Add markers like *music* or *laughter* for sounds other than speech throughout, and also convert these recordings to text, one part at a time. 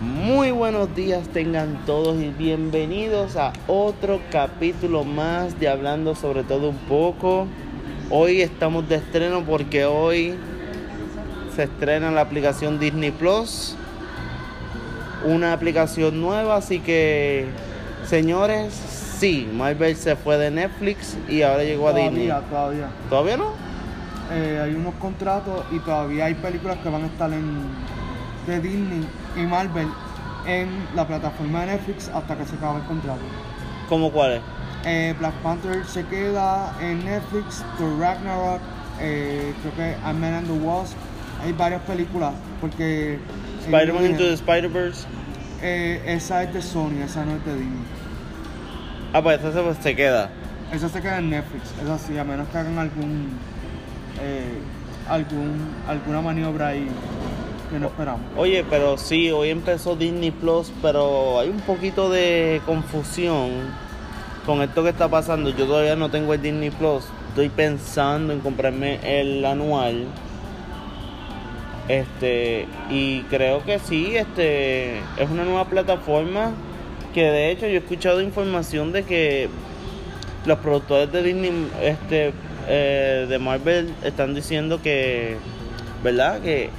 Muy buenos días tengan todos y bienvenidos a otro capítulo más de Hablando sobre todo un poco. Hoy estamos de estreno porque hoy se estrena la aplicación Disney Plus. Una aplicación nueva, así que señores, sí, Marvel se fue de Netflix y ahora llegó a Disney. Todavía, todavía. ¿Todavía no? Eh, hay unos contratos y todavía hay películas que van a estar en de Disney y Marvel en la plataforma de Netflix hasta que se acabe el contrato. ¿Cómo cuál es? Eh, Black Panther se queda en Netflix, Thor Ragnarok, eh, creo que Ant-Man and the Wasp. Hay varias películas porque... Spider-Man Into the Spider-Verse. eh, esa es de Sony, esa no es de Disney. Ah, pues esa se- se queda. Esa se queda en Netflix, es así, a menos que hagan algún, eh, algún alguna maniobra ahí que no esperamos. Oye, pero sí, hoy empezó Disney Plus, pero hay un poquito de confusión con esto que está pasando. Yo todavía no tengo el Disney Plus. Estoy pensando en comprarme el anual. Este, y creo que sí, este, es una nueva plataforma que de hecho yo he escuchado información de que los productores de Disney, este, eh, de Marvel están diciendo que, ¿verdad? Que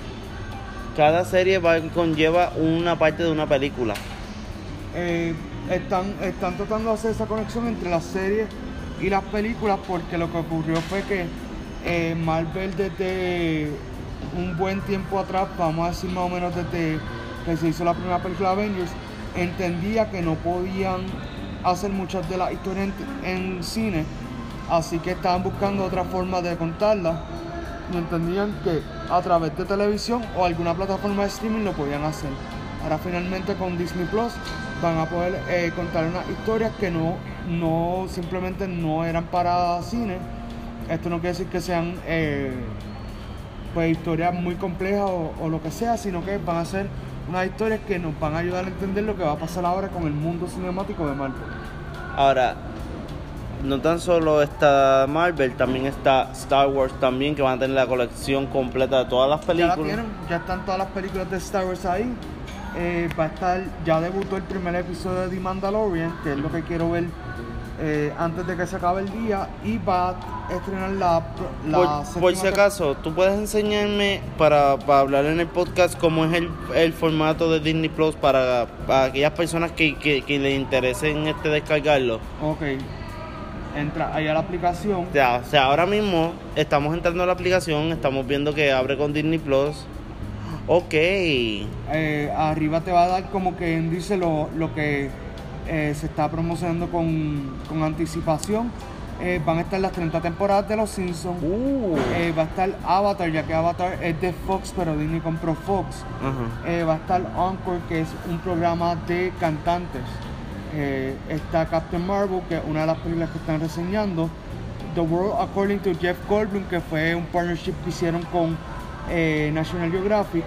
cada serie va, conlleva una parte de una película. Eh, están, están tratando de hacer esa conexión entre las series y las películas porque lo que ocurrió fue que eh, Marvel desde un buen tiempo atrás, vamos a decir más o menos desde que se hizo la primera película de Avengers, entendía que no podían hacer muchas de las historias en, en cine, así que estaban buscando otra forma de contarlas y entendían que a través de televisión o alguna plataforma de streaming lo podían hacer. Ahora finalmente con Disney Plus van a poder eh, contar unas historias que no, no simplemente no eran para cine. Esto no quiere decir que sean eh, pues historias muy complejas o, o lo que sea, sino que van a ser unas historias que nos van a ayudar a entender lo que va a pasar ahora con el mundo cinemático de Marvel. Ahora, no tan solo está Marvel, también está Star Wars también, que van a tener la colección completa de todas las Ya películas. la tienen, ya están todas las películas de Star Wars ahí. Eh, va a estar, ya debutó el primer episodio de The Mandalorian, que es lo que quiero ver eh, antes de que se acabe el día. Y va a estrenar la, la por, si acaso, ¿tú puedes enseñarme para, para hablar en el podcast cómo es el, el formato de Disney Plus para, para aquellas personas que, que, que les interesen este descargarlo? Ok. Entra ahí a la aplicación. O sea, o sea, ahora mismo estamos entrando a la aplicación, estamos viendo que abre con Disney Plus. Ok. eh, arriba te va a dar como que dice lo, lo que eh, se está promocionando con, con anticipación. Eh, van a estar las 30 temporadas de Los Simpsons. Uh. Eh, va a estar Avatar, ya que Avatar es de Fox, pero Disney compró Fox. Eh, va a estar Encore, que es un programa de cantantes. Eh, está Captain Marvel, que es una de las películas que están reseñando. The World According to Jeff Goldblum, que fue un partnership que hicieron con eh, National Geographic.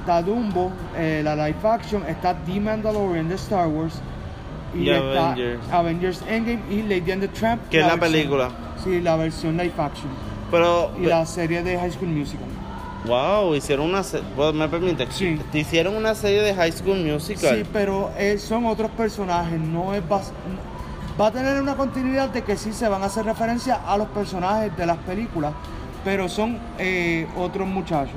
Está Dumbo, eh, la live action. Está The Mandalorian de Star Wars. Y está Avengers. Avengers Endgame y Lady and the Tramp. Que es la versión- película. Sí, la versión live action. Pero, Y la serie de High School Musical. Wow, hicieron una serie, ¿me permite? Sí. Hicieron una serie de High School Musical. Sí, pero eh, son otros personajes, no es bas- va a tener una continuidad de que sí se van a hacer referencia a los personajes de las películas, pero son eh, otros muchachos.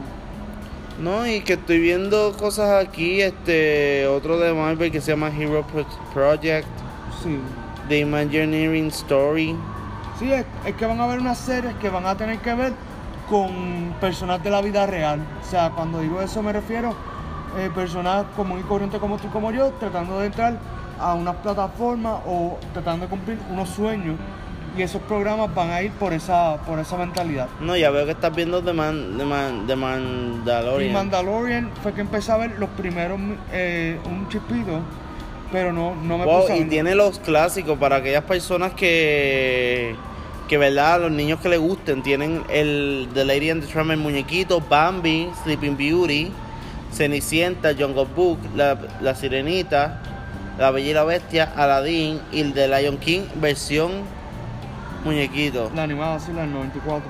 No, y que estoy viendo cosas aquí, este, otro de Marvel que se llama Hero Pro- Project, Sí. The Imagineering Story. Sí, es, es que van a haber unas series que van a tener que ver con personas de la vida real. O sea, cuando digo eso me refiero eh, personas común y corrientes como tú como yo, tratando de entrar a unas plataformas o tratando de cumplir unos sueños. Y esos programas van a ir por esa, por esa mentalidad. No, ya veo que estás viendo The, Man, The, Man, The Mandalorian. Y Mandalorian fue que empecé a ver los primeros, eh, un chispito, pero no, no me Wow, puse a y tiene los clásicos para aquellas personas que, que verdad, los niños que les gusten, tienen el The Lady and the Tramp, el muñequito, Bambi, Sleeping Beauty, Cenicienta, Jungle Book, la, la Sirenita, La Bella y la Bestia, Aladdin y el de Lion King versión muñequito. La animada, sí, la del 94.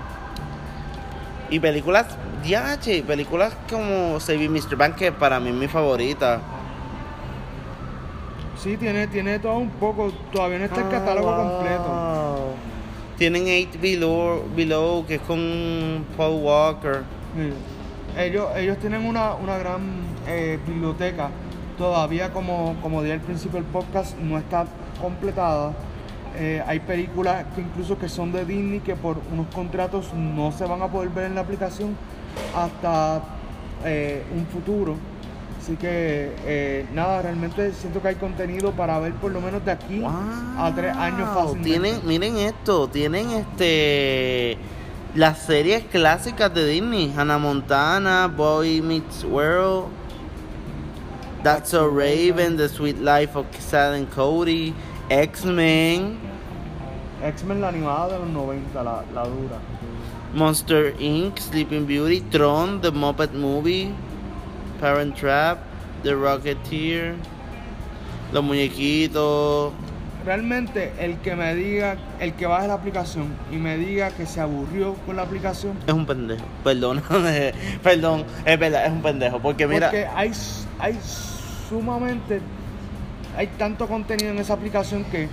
Y películas, ya, che, películas como Saving Mr. Bank, que para mí es mi favorita. Sí, tiene, tiene todo un poco. Todavía no está el catálogo Ah, completo. Tienen 8 Below, Below, que es con Paul Walker. Sí. Ellos, ellos tienen una, una gran eh, biblioteca. Todavía, como, como dije al principio del podcast, no está completada. Eh, hay películas que incluso que son de Disney que por unos contratos no se van a poder ver en la aplicación hasta eh, un futuro. Así que eh, nada, realmente siento que hay contenido para ver por lo menos de aquí a tres años fácilmente. Tienen, miren esto, tienen este las series clásicas de Disney, Hannah Montana, Boy Meets World, That's So Raven, The Sweet Life of Sad and Cody, X-Men, X-Men la animada de los 90, la, la dura. Monster Inc., Sleeping Beauty, Tron, The Muppet Movie, Parent Trap, The Rocketeer, Los Muñequitos, Realmente el que me diga, el que baje la aplicación y me diga que se aburrió con la aplicación, es un pendejo, perdón, *laughs* perdón, es verdad, es un pendejo, porque mira... porque hay, hay sumamente, hay tanto contenido en esa aplicación que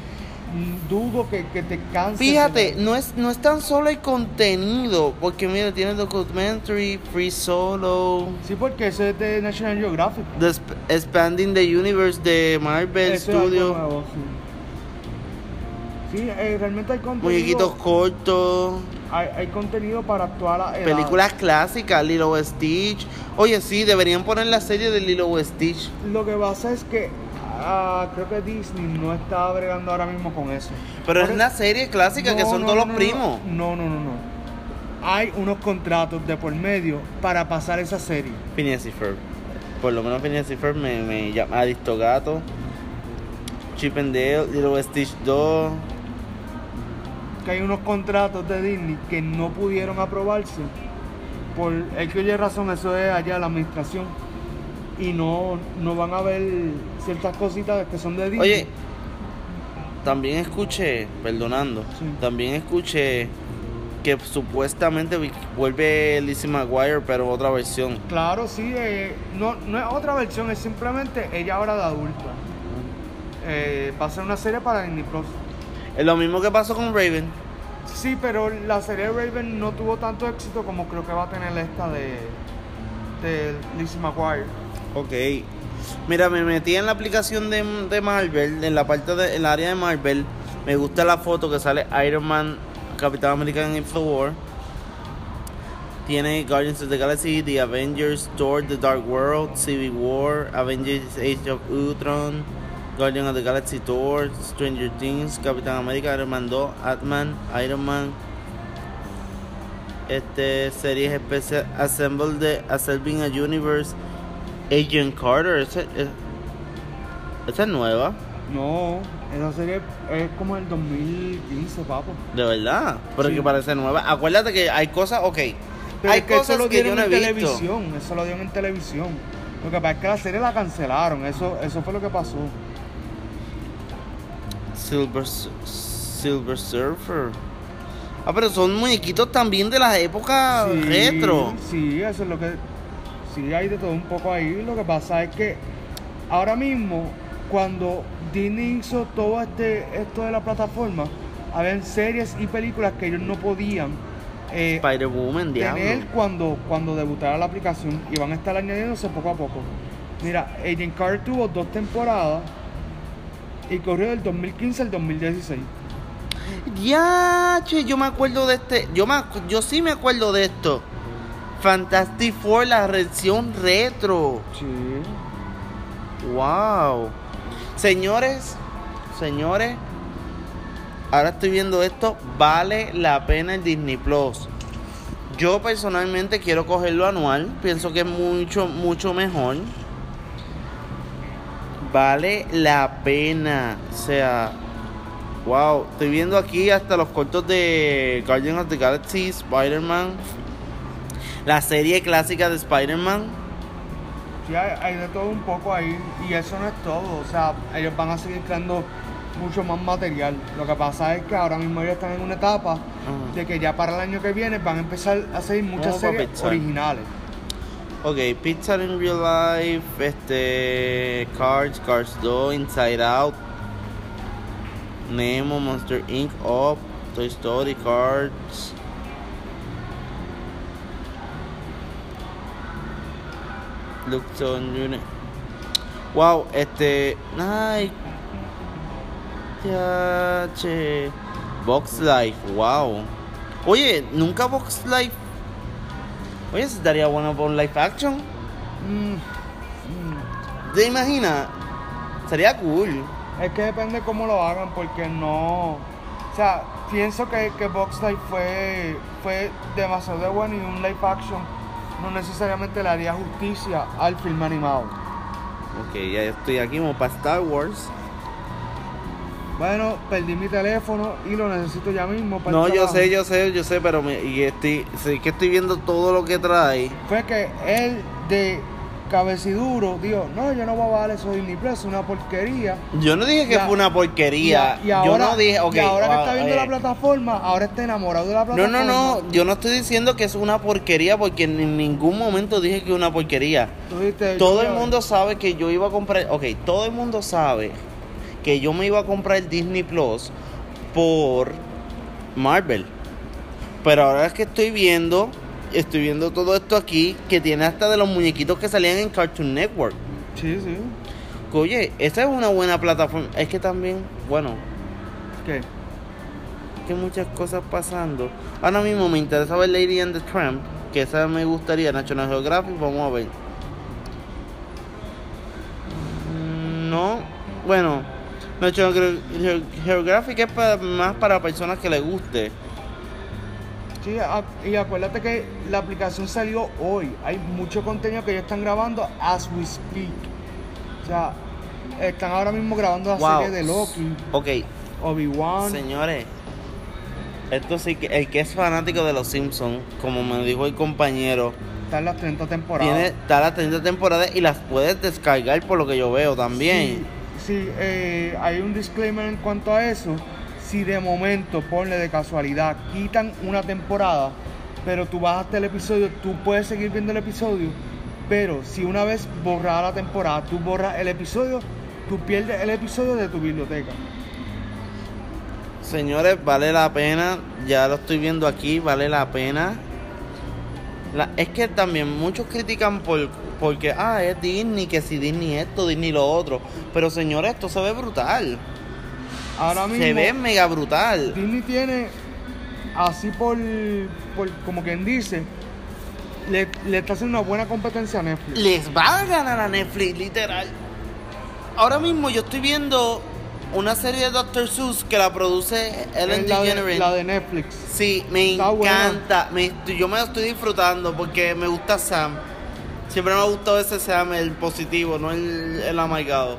dudo que, que te canse. Fíjate, no es, no es tan solo el contenido, porque mira, tiene documentary, Free Solo, Sí, porque eso es de National Geographic. The Sp- Expanding the Universe de Marvel Eso es algo Studios, nuevo, sí. Sí, eh, realmente hay contenido. muñequitos cortos, Hay, hay contenido para edades. películas clásicas, Lilo Stitch. Oye, sí, deberían poner la serie de Lilo Stitch. Lo que pasa es que ah, creo que Disney no está bregando ahora mismo con eso. Pero es una serie clásica que son no, todos no, los primos. No, no, no, no. Hay unos contratos de por medio para pasar esa serie. Phineas y Ferb. Por lo menos Phineas y Ferb me, me llama Aristogato. Chip and Dale, Lilo Stitch 2. Que hay unos contratos de Disney que no pudieron aprobarse. Por el que oye razón, eso es allá la administración. Y no, no van a ver ciertas cositas que son de Disney. Oye, también escuché, perdonando, Sí. también escuché que supuestamente vuelve Lizzie McGuire, pero otra versión. Claro, sí, eh, no, no es otra versión, es simplemente ella ahora de adulta. Eh, va a ser una serie para Disney Plus. Es lo mismo que pasó con Raven. Sí, pero la serie de Raven no tuvo tanto éxito como creo que va a tener esta de, de Lizzie McGuire. Ok. Mira, me metí en la aplicación de, de Marvel, en la parte de, en la área de Marvel. Me gusta la foto que sale Iron Man, Capitán América en Infinite War. Tiene Guardians of the Galaxy, The Avengers, Thor, The Dark World, Civil War, Avengers Age of Ultron, Guardians of the Galaxy, Thor, Stranger Things, Capitán América, Iron Man 2, Ant-Man, Iron Man. Este series especial Assemble de Assembling a Universe, Agent Carter, es- esa es nueva, No, esa serie es como el 2015, papo. de verdad, pero Sí. que parece nueva. Acuérdate que hay cosas, ok, Pero hay es que eso cosas lo que yo dieron no he en visto. televisión, eso lo dieron en televisión. Lo que pasa es que la serie la cancelaron, eso, eso fue lo que pasó. Silver, Silver Surfer. Ah, pero son muñequitos también de las épocas Sí, retro. Sí, eso es lo que. Sí, hay de todo un poco ahí. Lo que pasa es que ahora mismo, cuando Disney hizo todo este, esto de la plataforma, habían series y películas que ellos no podían eh, Spider-Woman, tener cuando, cuando debutara la aplicación y van a estar añadiéndose poco a poco. Mira, Agent Carter tuvo dos temporadas y corrió del 2015 al 2016. Ya, che, yo me acuerdo de este. Yo, me, yo sí me acuerdo de esto. Fantastic Four, la versión retro. Sí. Wow. Señores, señores, ahora estoy viendo esto. Vale la pena el Disney Plus. Yo personalmente quiero cogerlo anual. Pienso que es mucho, mucho mejor. Vale la pena. O sea, wow. Estoy viendo aquí hasta los cortos de Guardians of the Galaxy, Spider-Man. La serie clásica de Spider-Man. Sí, hay, hay de todo un poco ahí y eso no es todo. O sea, ellos van a seguir creando mucho más material. Lo que pasa es que ahora mismo ellos están en una etapa Ajá. de que ya para el año que viene van a empezar a hacer muchas series Pixar. originales. Ok, Pixar in Real Life, este, Cars, Cars 2, Inside Out, Nemo, Monster Inc., Up, Toy Story, Cars. Luxon Unit. Wow, este. Ay. Ya, che. Box Life, wow. Oye, nunca Box Life. Oye, eso estaría bueno por live action. Mm, mm. ¿Te imaginas? Sería cool. Es que depende cómo lo hagan, porque no. O sea, pienso que, que Box Life fue, fue demasiado de bueno y un live action no necesariamente le haría justicia al filme animado. Ok, ya estoy aquí como para Star Wars. Bueno, perdí mi teléfono y lo necesito ya mismo para el No, yo sé, yo sé, yo sé, pero me, y estoy, sí que estoy viendo todo lo que trae. Fue que él de cabeciduro dijo, no, yo no voy a bajar eso de Disney Plus, es una porquería. Yo no dije que Ya. fue una porquería. Y, y ahora, yo no dije, ok. y ahora que ah, está viendo eh, la plataforma, ahora está enamorado de la No, plataforma. no, no, yo no estoy diciendo que es una porquería porque en ningún momento dije que es una porquería. Dijiste, Todo el mundo sabe que yo iba a comprar, ok, todo el mundo sabe que yo me iba a comprar Disney Plus por Marvel. Pero ahora es que estoy viendo, estoy viendo todo esto aquí, que tiene hasta de los muñequitos que salían en Cartoon Network. Sí, sí. Oye, esa es una buena plataforma. Es que también, bueno, ¿Qué? que muchas cosas pasando. Ahora mismo me interesa ver Lady and the Tramp, que esa me gustaría, National Geographic, vamos a ver. Mm, No, bueno, National Geo- Geo- Geographic es para- más para personas que les guste. Sí, y acuérdate que la aplicación salió hoy. Hay mucho contenido que ellos están grabando as we speak. O sea, están ahora mismo grabando la Wow. serie de Loki, Ok, Obi-Wan. señores, esto sí que el que es fanático de los Simpsons, como me dijo el compañero, Están las 30 temporadas. tiene está las 30 temporadas y las puedes descargar por lo que yo veo también. Sí, sí, eh, hay un disclaimer en cuanto a eso. Si de momento, ponle de casualidad, quitan una temporada, pero tú vas hasta el episodio, tú puedes seguir viendo el episodio, pero si una vez borrada la temporada, tú borras el episodio, tú pierdes el episodio de tu biblioteca. Señores, vale la pena. Ya lo estoy viendo aquí, vale la pena. La- es que también muchos critican por porque ah, es Disney, que si Disney esto, Disney lo otro. Pero señores, esto se ve brutal. Ahora mismo, Se ve mega brutal. Disney tiene, así por, por como quien dice, le, le está haciendo una buena competencia a Netflix. Les va a ganar a Netflix, literal. Ahora mismo yo estoy viendo una serie de Dr. Seuss que la produce Ellen Es la, de, DeGeneres. la de Netflix. Sí, me Está encanta. Me- yo me lo estoy disfrutando porque me gusta Sam. Siempre me ha gustado ese Sam, el positivo, no el, el amargado.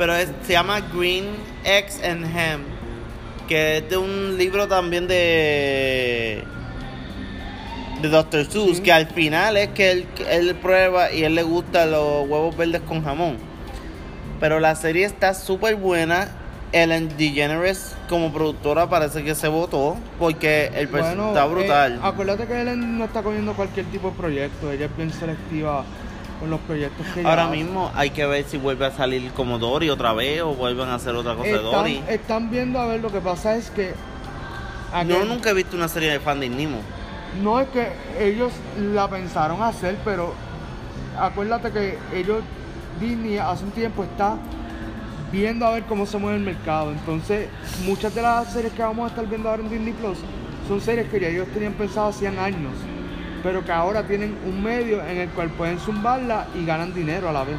Pero es- se llama Green Eggs and Ham. Que es de un libro también de. de Dr. Seuss. Que al final es que él, él prueba y él le gusta los huevos verdes con jamón. Pero la serie está súper buena. Ellen DeGeneres como productora parece que se votó porque el personaje está brutal. eh, acuérdate que Ellen no está cogiendo cualquier tipo de proyecto, ella es bien selectiva con los proyectos que Ahora mismo hay que ver si vuelve a salir como Dory otra vez o vuelven a hacer otra cosa de Dory. están, viendo a ver lo que pasa es que Yo aquel- nunca he visto una serie de Finding Nemo. no es que ellos la pensaron hacer, pero acuérdate que ellos Disney hace un tiempo está viendo a ver cómo se mueve el mercado. Entonces, muchas de las series que vamos a estar viendo ahora en Disney Plus son series que ya ellos tenían pensado hacían años, pero que ahora tienen un medio en el cual pueden zumbarla y ganan dinero a la vez.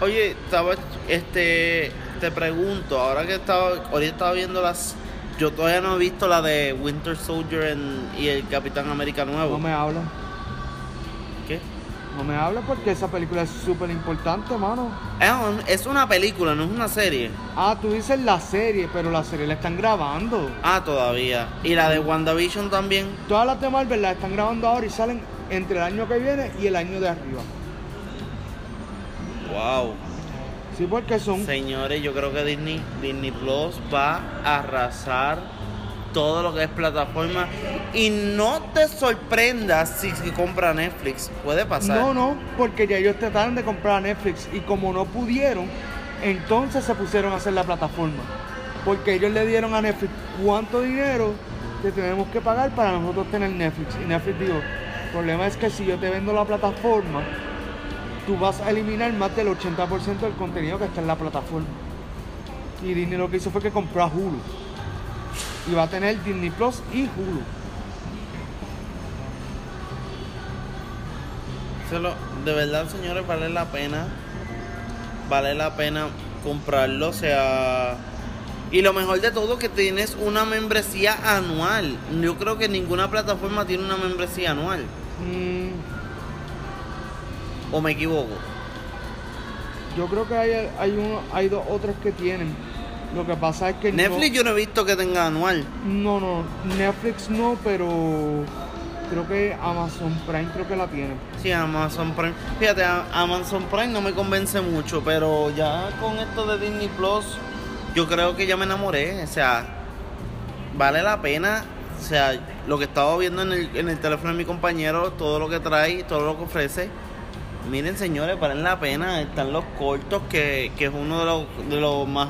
Oye, estaba, este, te pregunto, ahora que estaba, ahorita estaba viendo las, yo todavía no he visto la de Winter Soldier en- y el Capitán América nuevo. No me habla, ¿Qué? No me habla porque esa película es súper importante, mano. Es una película, no es una serie. Ah, tú dices la serie, pero la serie la están grabando. Ah, todavía. Y la de WandaVision también. Todas las de Marvel las están grabando ahora y salen entre el año que viene y el año de arriba. Wow. Sí, porque son. Señores, yo creo que Disney, Disney Plus va a arrasar todo lo que es plataforma. Y no te sorprendas si, compra Netflix. Puede pasar. No, no, porque ya ellos trataron de comprar Netflix y como no pudieron, entonces se pusieron a hacer la plataforma. Porque ellos le dieron a Netflix cuánto dinero que tenemos que pagar para nosotros tener Netflix. Y Netflix dijo, el problema es que si yo te vendo la plataforma, tú vas a eliminar más del 80% del contenido que está en la plataforma. Y Disney lo que hizo fue que compró a Hulu. Y va a tener Disney Plus y Hulu. Se lo- de verdad, señores, vale la pena. Vale la pena comprarlo. O sea. Y lo mejor de todo que tienes una membresía anual. Yo creo que ninguna plataforma tiene una membresía anual. Mm, ¿O me equivoco? yo creo que hay, hay, uno, hay dos o tres que tienen. Lo que pasa es que no- Netflix yo no he visto que tenga anual. No, no, Netflix no, pero creo que Amazon Prime creo que la tiene. Sí, Amazon Prime. Fíjate, Amazon Prime no me convence mucho, pero ya con esto de Disney Plus, yo creo que ya me enamoré. O sea, vale la pena. O sea, lo que estaba viendo en el, en el teléfono de mi compañero, todo lo que trae, todo lo que ofrece. Miren, señores, valen la pena. Están los cortos, que, que es uno de los, de los más,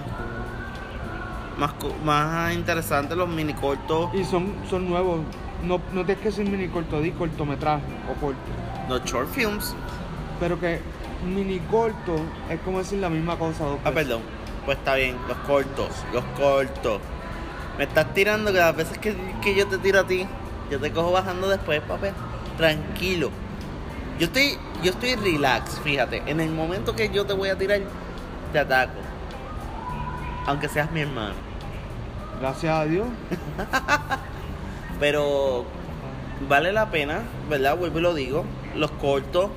más, más interesantes, los mini cortos, Y son, son nuevos. No, no tienes que ser mini corto, di cortometraje o corto. los short films. Pero que mini corto es como decir la misma cosa dos Ah, perdón. Pues está bien, los cortos, los cortos. Me estás tirando que las veces que, que yo te tiro a ti, yo te cojo bajando después, papel. Tranquilo. Yo estoy, yo estoy relax, fíjate. En el momento que yo te voy a tirar, te ataco. Aunque seas mi hermano. Gracias a Dios. *laughs* Pero vale la pena, ¿verdad? Vuelvo y lo digo. Los cortos,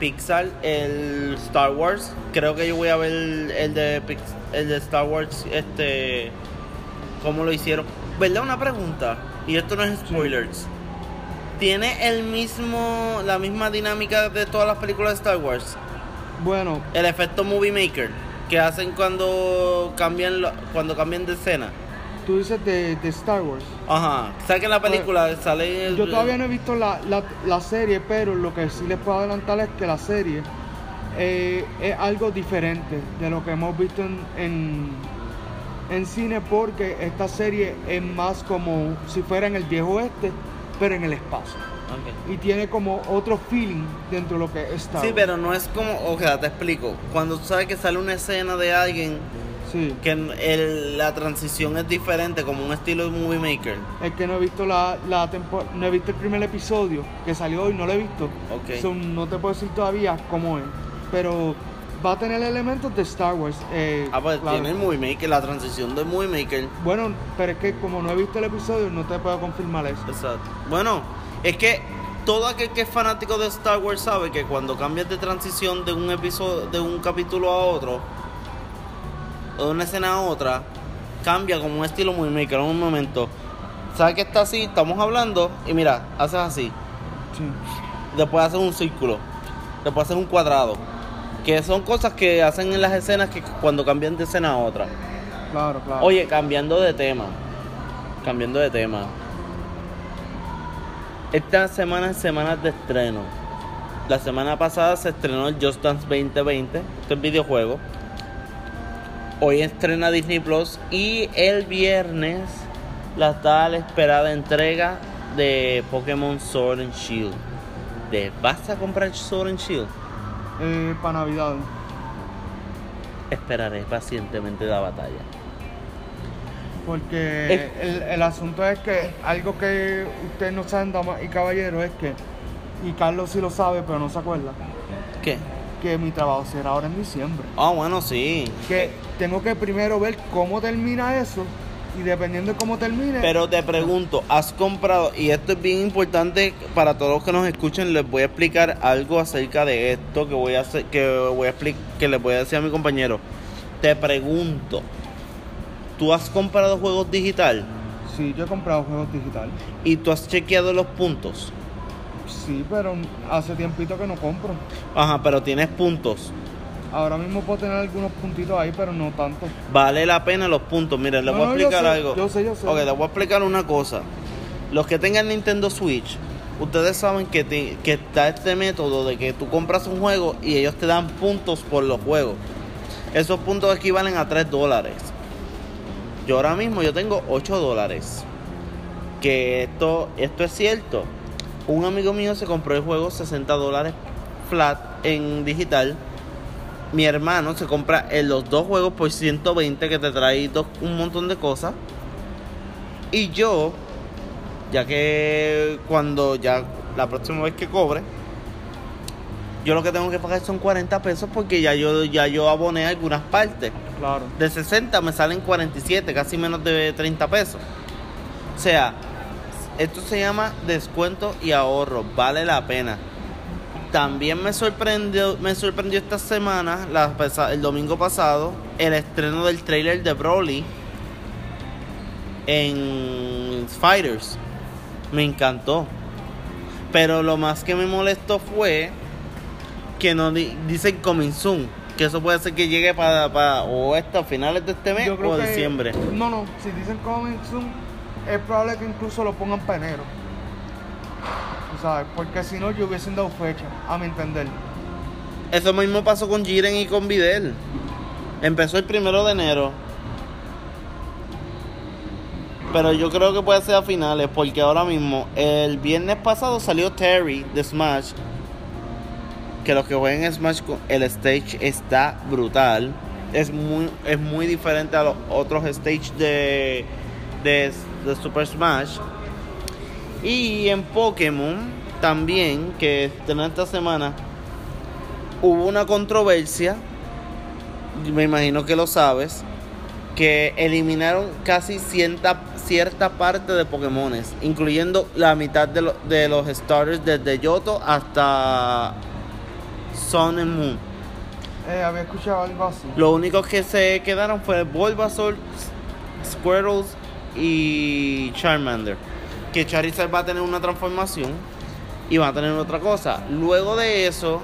Pixar, el Star Wars. Creo que yo voy a ver el, de Pix- el de Star Wars, este, cómo lo hicieron. ¿Verdad? Una pregunta. Y esto no es spoilers. ¿Tiene el mismo, la misma dinámica de todas las películas de Star Wars? Bueno, El efecto Movie Maker que hacen cuando cambian, lo- cuando cambian de escena. Tú dices de, de Star Wars. Ajá. ¿Sabes que en la película sale el- Yo todavía no he visto la, la, la serie, pero lo que sí les puedo adelantar es que la serie eh, es algo diferente de lo que hemos visto en, en, en cine, porque esta serie es más como si fuera en el viejo oeste, pero en el espacio. Ok. Y tiene como otro feeling dentro de lo que es Star Sí, pero no es como, o sea, te explico. Cuando tú sabes que sale una escena de alguien Sí. que el- la transición es diferente, como un estilo de movie maker. Es que no he visto la, la tempo- no he visto el primer episodio que salió hoy, no lo he visto. So, no te puedo decir todavía cómo es. Pero va a tener elementos de Star Wars. eh, Ah, pues claro. tiene el movie maker, la transición del movie maker. Bueno, pero es que como no he visto el episodio, no te puedo confirmar eso. Exacto. Bueno, es que todo aquel que es fanático de Star Wars sabe que cuando cambias de transición de un episodio, de un capítulo a otro, o de una escena a otra, cambia como un estilo movie maker en un momento. ¿Sabes que está así? Estamos hablando y mira, haces así. Sí. después hacer un círculo, después hacer un cuadrado. Que son cosas que hacen en las escenas que cuando cambian de escena a otra. Claro, claro. Oye, cambiando de tema. Cambiando de tema. Esta semana es semanas de estreno. La semana pasada se estrenó el Just Dance 2020, este es videojuego. Hoy estrena Disney Plus y el viernes la tal esperada entrega de Pokémon Sword and Shield. ¿Te vas a comprar Sword and Shield? Eh, para Navidad. Esperaré pacientemente la batalla. Porque Es- el, el asunto es que algo que ustedes no saben, damas y caballeros, es que, y Carlos sí lo sabe, pero no se acuerda, ¿Qué? Que mi trabajo será ahora en diciembre. Ah, bueno, sí. Que tengo que primero ver cómo termina eso y dependiendo de cómo termine. Pero te pregunto, ¿has comprado? Y esto es bien importante para todos los que nos escuchen, les voy a explicar algo acerca de esto que voy a hacer, que voy a explicar, que les voy a decir a mi compañero. Te pregunto, ¿tú has comprado juegos digital Sí, yo he comprado juegos digitales. y tú has chequeado los puntos? Sí, pero hace tiempito que no compro. Ajá, pero tienes puntos. Ahora mismo puedo tener algunos puntitos ahí, pero no tanto. Vale la pena los puntos. Miren, les No, voy a no, yo explicar sé, algo. yo sé, yo sé. Ok, les voy a explicar una cosa. Los que tengan Nintendo Switch, ustedes saben que, te- que está este método de que tú compras un juego y ellos te dan puntos por los juegos. Esos puntos equivalen a 3 dólares. Yo ahora mismo yo tengo 8 dólares. Que esto, esto es cierto. Un amigo mío se compró el juego 60 dólares flat en digital. Mi hermano se compra en los dos juegos por 120 que te trae dos- un montón de cosas. Y yo, ya que cuando ya la próxima vez que cobre, yo lo que tengo que pagar son 40 pesos porque ya yo ya yo aboné algunas partes. Claro. De 60 me salen 47, casi menos de 30 pesos. O sea, esto se llama descuento y ahorro, vale la pena. También me sorprendió, me sorprendió esta semana, la el domingo pasado, el estreno del trailer de Broly en Fighters. Me encantó. Pero lo más que me molestó fue que no di- dicen coming soon. Que eso puede ser que llegue para, para o hasta finales de este mes o que- diciembre. No, no, si dicen coming soon, es probable que incluso lo pongan para enero. Sabes, porque si no, yo hubiesen dado fecha, a mi entender. Eso mismo pasó con Jiren y con Videl. Empezó el primero de enero. Pero yo creo que puede ser a finales, porque ahora mismo, el viernes pasado salió Terry de Smash. Que los que jueguen Smash, el stage está brutal. Es muy, es muy diferente a los otros stage de, de, de Super Smash. Y en Pokémon también, que estrenó esta semana, hubo una controversia, me imagino que lo sabes, que eliminaron casi cierta, cierta parte de Pokémones, incluyendo la mitad de, lo- de los starters desde Yoto hasta Sun and Moon. Eh, había escuchado algo así. Lo único que se quedaron fue Bulbasaur, Squirtles y Charmander. Que Charizard va a tener una transformación y va a tener otra cosa. Luego de eso,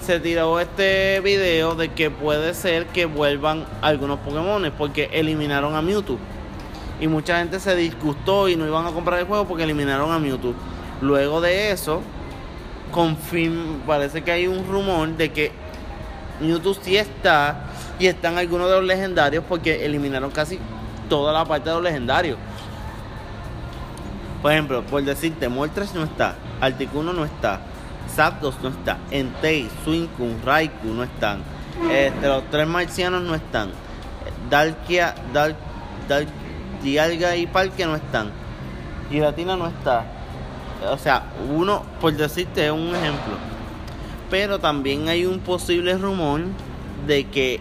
se tiró este video de que puede ser que vuelvan algunos Pokémon porque eliminaron a Mewtwo. Y mucha gente se disgustó y no iban a comprar el juego porque eliminaron a Mewtwo. Luego de eso, confirm, parece que hay un rumor de que Mewtwo sí está y están algunos de los legendarios porque eliminaron casi toda la parte de los legendarios. Por ejemplo, por decirte, Moltres no está, Articuno no está, Zapdos no está, Entei, Suicune, Raikou no están, este, los tres marcianos no están, Dalkia, Dal, Dal, Dialga y Parque no están, Giratina no está. O sea, uno, por decirte, es un ejemplo. Pero también hay un posible rumor de que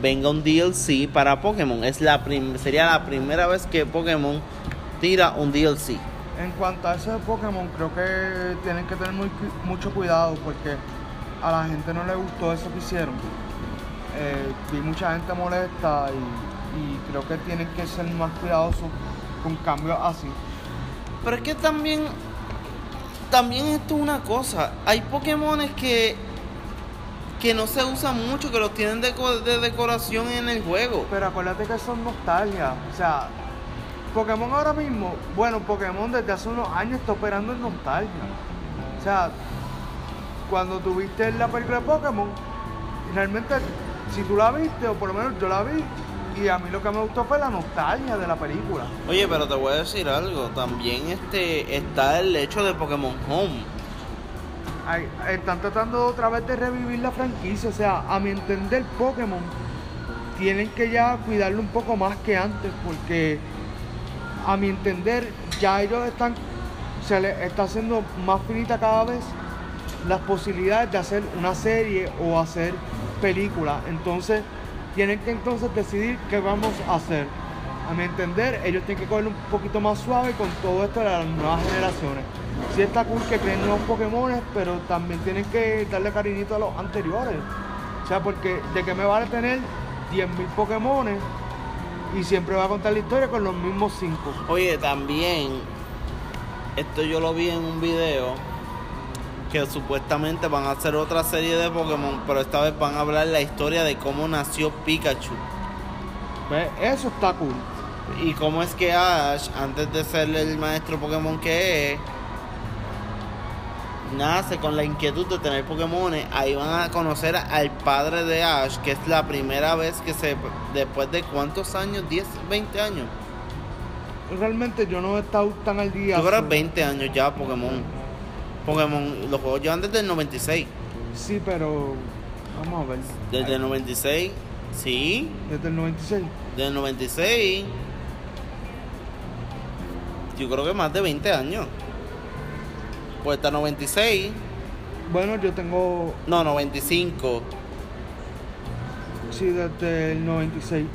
venga un DLC para Pokémon. Es la sería la primera vez que Pokémon tira un DLC. En cuanto a ese Pokémon, creo que tienen que tener muy mucho cuidado porque a la gente no le gustó eso que hicieron. Eh, vi mucha gente molesta y, y creo que tienen que ser más cuidadosos con cambios así. Pero es que también, también esto es una cosa. Hay Pokémones que, que no se usan mucho, que los tienen de, de decoración en el juego. Pero acuérdate que son nostalgia. O sea, Pokémon ahora mismo, bueno, Pokémon desde hace unos años está operando en nostalgia. O sea, cuando tuviste la película de Pokémon, realmente, si tú la viste, o por lo menos yo la vi, y a mí lo que me gustó fue la nostalgia de la película. Oye, pero te voy a decir algo. También este está el hecho de Pokémon Home. Están tratando otra vez de revivir la franquicia. O sea, a mi entender, Pokémon tienen que ya cuidarlo un poco más que antes, porque a mi entender, ya ellos están, se les está haciendo más finita cada vez las posibilidades de hacer una serie o hacer película. Entonces, tienen que entonces decidir qué vamos a hacer. A mi entender, ellos tienen que cogerlo un poquito más suave con todo esto de las nuevas generaciones. Sí está cool que creen nuevos Pokémon, pero también tienen que darle cariñito a los anteriores. O sea, porque de qué me vale tener 10.000 Pokémon y siempre va a contar la historia con los mismos 5. Oye, también, esto yo lo vi en un video, que supuestamente van a hacer otra serie de Pokémon, pero esta vez van a hablar la historia de cómo nació Pikachu. ¿Ves? Eso está cool. Y cómo es que Ash, antes de ser el maestro Pokémon que es, nace con la inquietud de tener Pokémon. Ahí van a conocer al padre de Ash, que es la primera vez que se. Después de cuántos años? ¿10, 20 años? Realmente yo no he estado tan al día. Yo creo que sobre- 20 años ya Pokémon. Pokémon, los juegos llevan desde el 96. Sí, pero. Vamos a ver. Desde el 96, sí, Desde el 96. desde el 96. Yo creo que más de 20 años. Pues hasta 96, Bueno, yo tengo. no, 95. Sí, desde el 96.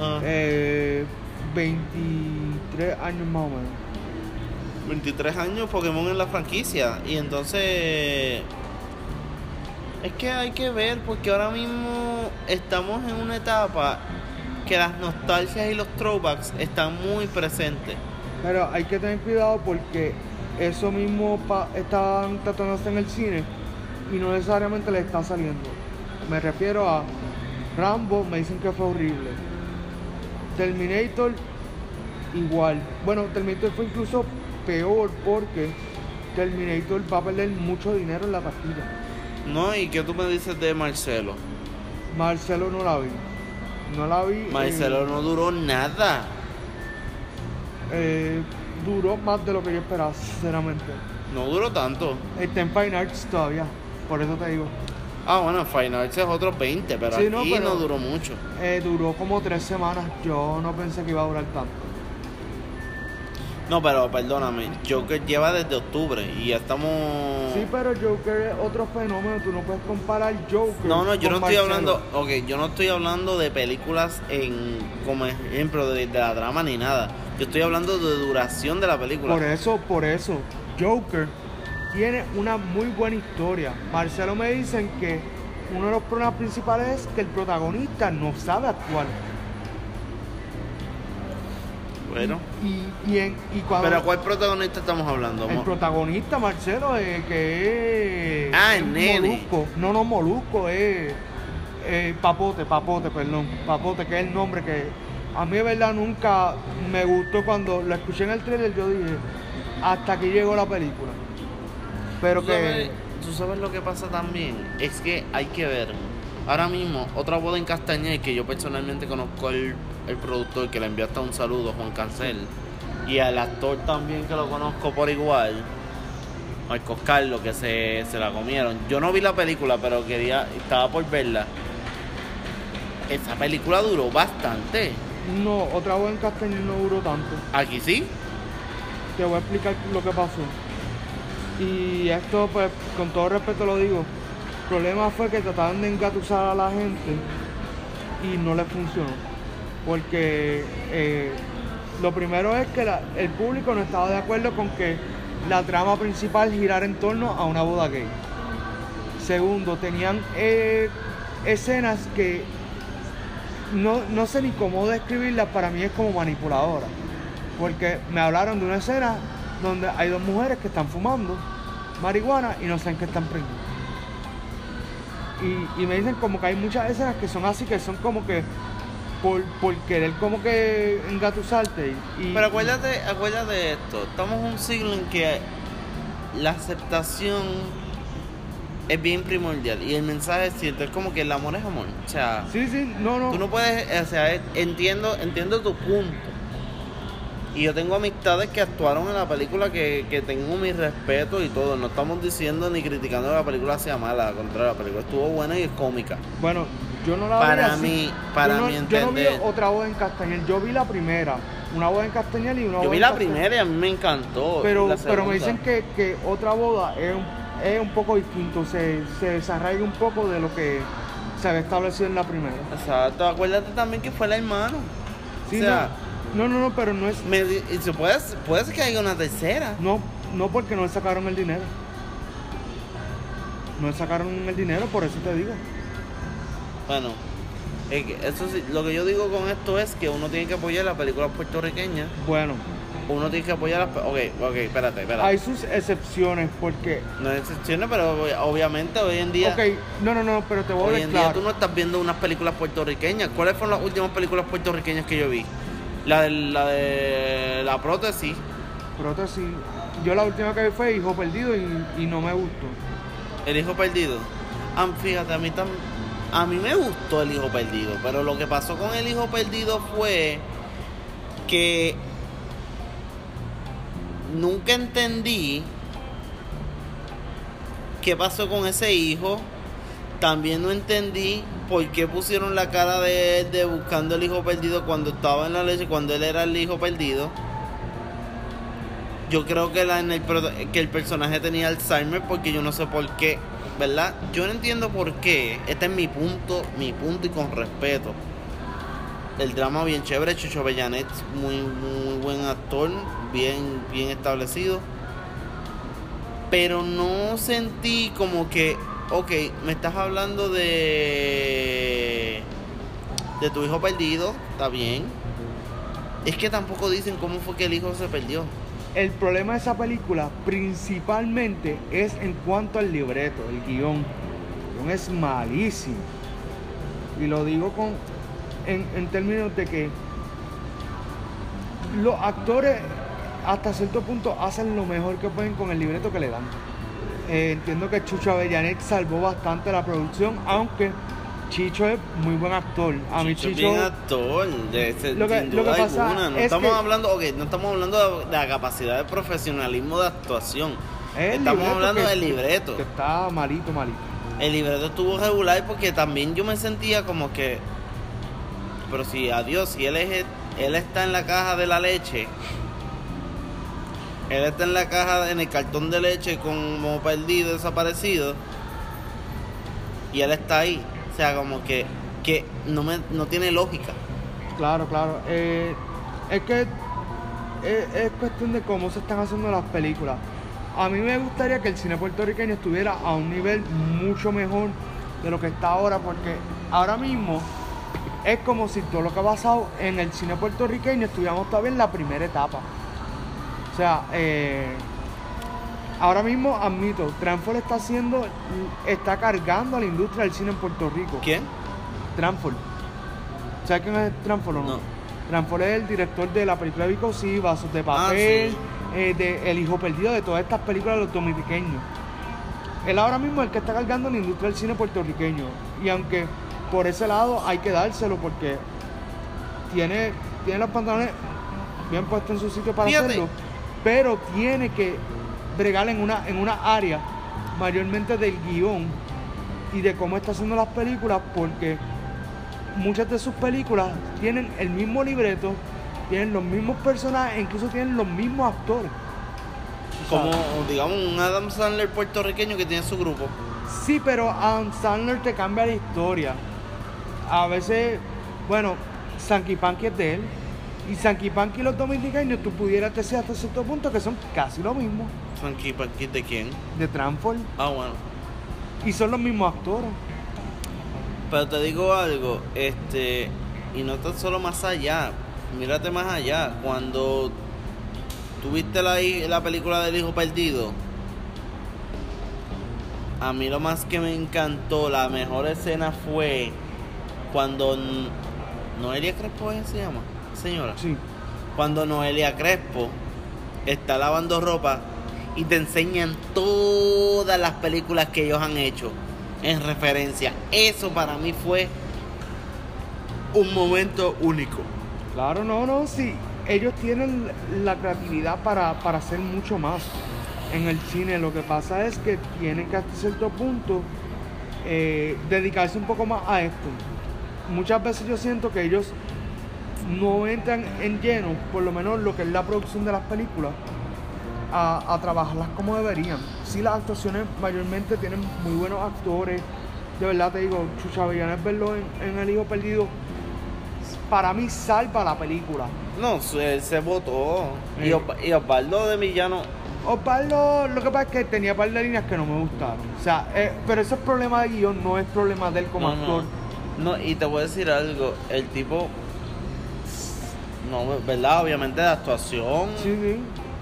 Ah, Eh, 23 años más o menos. 23 años Pokémon en la franquicia. Y entonces. Es que hay que ver, porque ahora mismo estamos en una etapa que las nostalgias y los throwbacks están muy presentes. Pero hay que tener cuidado porque eso mismo pa- están hacer en el cine y no necesariamente le está saliendo. Me refiero a Rambo, me dicen que fue horrible. Terminator, igual. Bueno, Terminator fue incluso peor porque Terminator va a perder mucho dinero en la partida. ¿No? ¿Y qué tú me dices de Marcelo? Marcelo no la vi. No la vi. eh, Marcelo no duró nada. eh, duró más de lo que yo esperaba, sinceramente. No duró tanto. Está en Fine Arts todavía, por eso te digo. Ah, bueno, Final Arts es otro 20, pero Sí, aquí no, no, duró mucho. Eh, duró como tres semanas. Yo no pensé que iba a durar tanto. No, pero perdóname, Joker lleva desde octubre y ya estamos... Sí, pero Joker es otro fenómeno. Tú no puedes comparar Joker. No, no, yo no estoy Marcelo. hablando, ok, yo no estoy hablando de películas en, como ejemplo de, de la trama ni nada. Yo estoy hablando de duración de la película. Por eso, por eso, Joker tiene una muy buena historia. Marcelo me dicen que uno de los problemas principales es que el protagonista no sabe actuar. Bueno, Y, y, en- y cuando pero ¿cuál protagonista estamos hablando? el protagonista, Marcelo, eh, que es. Ah, el nene. Molusco. No, no, Molusco, es. eh, papote, Papote, perdón. Papote, que es el nombre que. A mí, de verdad, nunca me gustó cuando lo escuché en el trailer. Yo dije, hasta aquí llegó la película. Pero ¿Tú sabes, que. tú sabes lo que pasa también? Es que hay que ver. Ahora mismo, otra boda en Castañeda que yo personalmente conozco el, el productor que le envió hasta un saludo, Juan Cancel. Y al actor también que lo conozco por igual, Marcos Carlos, que se, se la comieron. Yo no vi la película, pero quería, estaba por verla. Esa película duró bastante. No, otra voz en castellano no duró tanto. Aquí sí. Te voy a explicar lo que pasó. Y esto, pues, con todo respeto lo digo. El problema fue que trataban de engatusar a la gente y no les funcionó. Porque eh, lo primero es que el público no estaba de acuerdo con que la trama principal girara en torno a una boda gay. Segundo, tenían eh, escenas que no, no sé ni cómo describirlas, para mí es como manipuladora. Porque me hablaron de una escena donde hay dos mujeres que están fumando marihuana y no saben que están prendidas. Y, y me dicen como que hay muchas escenas que son así, que son como que por, por querer como que engatusarte. Y, y- Pero acuérdate, acuérdate de esto. Estamos en un siglo en que la aceptación es bien primordial y el mensaje es cierto. Es como que el amor es amor. O sea, Sí, sí, no, no. tú no puedes, o sea, entiendo, entiendo tu punto. Y yo tengo amistades que actuaron en la película que, que tengo mi respeto y todo. No estamos diciendo ni criticando que la película sea mala. Al contrario, la película estuvo buena y es cómica. Bueno, yo no la Para vi así. mí- para yo no, mi Yo no vi entender. otra voz en castañal, yo vi la primera. Una voz en castañal y una Yo voz vi la primera y a mí me encantó. Pero, La pero me dicen que, que otra boda es un, es un poco distinto, se, se desarraiga un poco de lo que se había establecido en la primera. Exacto, acuérdate también que fue el hermano. Sí, o sea, no, no, no, no, pero no es. me se puede, puede ser que haya una tercera. No, no porque no sacaron el dinero. No sacaron el dinero, por eso te digo. Bueno, es que eso sí, lo que yo digo con esto es que uno tiene que apoyar las películas puertorriqueñas. Bueno, uno tiene que apoyar las... Ok, ok, espérate, espérate. Hay sus excepciones porque... No hay excepciones, pero ob- obviamente hoy en día... Ok, no, no, no, pero te voy a Hoy en día tú no estás viendo unas películas puertorriqueñas. ¿Cuáles fueron las últimas películas puertorriqueñas que yo vi? La de la, de la prótesis. Prótesis. Yo la última que vi fue Hijo Perdido y, y no me gustó. El hijo perdido. Ah, fíjate, a mí tam- a mí me gustó el hijo perdido, pero lo que pasó con el hijo perdido fue que nunca entendí qué pasó con ese hijo. También no entendí por qué pusieron la cara de él de buscando el hijo perdido cuando estaba en la leche, cuando él era el hijo perdido. Yo creo que, la, en el, que el personaje tenía Alzheimer porque yo no sé por qué, ¿verdad? Yo no entiendo por qué. Este es mi punto, mi punto y con respeto. El drama bien chévere, Chucho Bellanet, muy, muy buen actor, bien, bien establecido. Pero no sentí como que, ok, me estás hablando de de tu hijo perdido, está bien. Es que tampoco dicen cómo fue que el hijo se perdió. El problema de esa película principalmente es en cuanto al libreto, el guion. El guion es malísimo. Y lo digo con en, en términos de que los actores hasta cierto punto hacen lo mejor que pueden con el libreto que le dan. Eh, entiendo que Chucho Avellanet salvó bastante la producción, aunque Chicho es muy buen actor. A mí Chicho es Chicho... bien actor, de Lo que- sin lo que duda pasa alguna. No es estamos que- hablando, ok, no estamos hablando de, de la capacidad de profesionalismo de actuación. es estamos hablando que- del libreto. Que está malito, malito. El libreto estuvo regular porque también yo me sentía como que. Pero si adiós, si él es él está en la caja de la leche. Él está en la caja, en el cartón de leche como perdido, desaparecido. Y él está ahí. O sea, como que, que no me no tiene lógica. Claro, claro. Eh, es que es, es cuestión de cómo se están haciendo las películas. A mí me gustaría que el cine puertorriqueño estuviera a un nivel mucho mejor de lo que está ahora, porque ahora mismo es como si todo lo que ha pasado en el cine puertorriqueño estuviéramos todavía en la primera etapa. O sea, eh, ahora mismo admito, Transfor está haciendo, está cargando a la industria del cine en Puerto Rico. ¿Quién? Transfor. ¿Sabes quién es Transfor o no? No. Transfor es el director de la película Vico sí, Vasos de Ah, Papel, sí. eh, de El Hijo Perdido, de todas estas películas de los dominicanos. Él ahora mismo es el que está cargando la industria del cine puertorriqueño. Y aunque por ese lado hay que dárselo porque tiene, tiene los pantalones bien puestos en su sitio para Fíjate. hacerlo, pero tiene que bregar en una, en una área mayormente del guion y de cómo está haciendo las películas porque muchas de sus películas tienen el mismo libreto, tienen los mismos personajes, incluso tienen los mismos actores. Como, digamos, un Adam Sandler puertorriqueño que tiene su grupo. Sí, pero Adam Sandler te cambia la historia. A veces, bueno, Sanky Panky es de él. Y Sanky Panky y los dominicanos, tú pudieras decir hasta cierto punto que son casi lo mismo. Panky, ¿de quién? De Transform. Ah, bueno. Y son los mismos actores. Pero te digo algo, este, y no tan solo más allá, mírate más allá, cuando tuviste la, la película del hijo perdido, a mí lo más que me encantó, la mejor escena fue cuando Noelia Crespo ¿eh, se llama, señora, Sí. cuando Noelia Crespo está lavando ropa y te enseñan todas las películas que ellos han hecho en referencia. Eso para mí fue un momento único. Claro, no, no, sí. Ellos tienen la creatividad para, para hacer mucho más en el cine. Lo que pasa es que tienen que hasta cierto punto eh, dedicarse un poco más a esto. Muchas veces yo siento que ellos no entran en lleno, por lo menos lo que es la producción de las películas, a, a trabajarlas como deberían. Sí, las actuaciones mayormente tienen muy buenos actores. De verdad te digo, Chucha Villanes verlo en, en El Hijo Perdido, para mí salva la película. No, se, se votó. Y, Eh. Osva- y Osvaldo de Millano, Osvaldo, lo que pasa es que tenía par de líneas que no me gustaron. O sea, eh, pero ese es problema de guion, no es problema de él como no, actor. no, no, y te voy a decir algo, el tipo no, ¿verdad? Obviamente de actuación, Sí, sí.